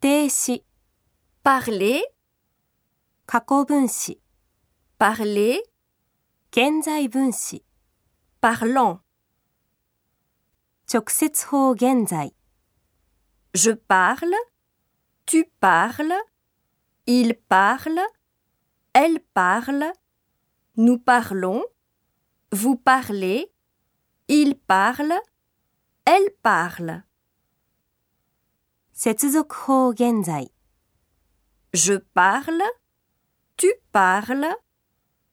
定词、 parler, 过去分词、 parler, 现在分词、 parlant. 直接法现在、 Je parle, tu parles, il parle, elle parle, nous parlons, vous parlez, il parle, elle parle. 接続法现在、 Je parle, tu parles,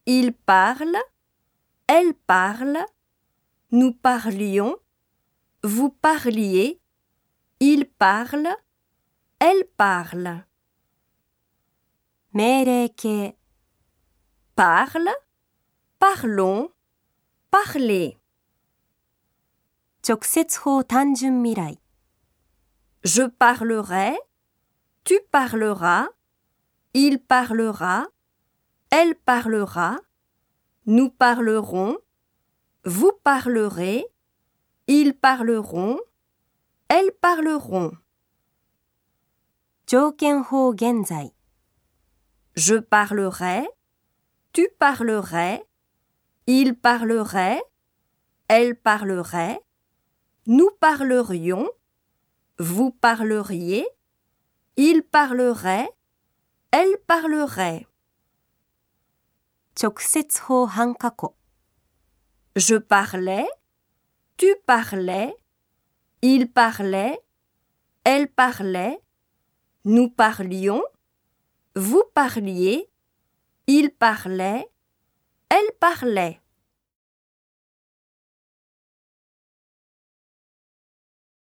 il parle, elle parle, nous parlions, vous parliez, il parle, elle parle. 命令形、 Parle, parlons, parlez. 直接法単纯未来、 je parlerai, tu parleras, il parlera, elle parlera, nous parlerons, vous parlerez, ils parleront, elles parleront. Je parlerai, tu parlerais, il parlerait, elle parlerait, nous parlerions, vous parleriez. Il parlerait. Elle parlerait. Je parlais. Tu parlais. Il parlait. Elle parlait. Nous parlions. Vous parliez. Il parlait. Elle parlait.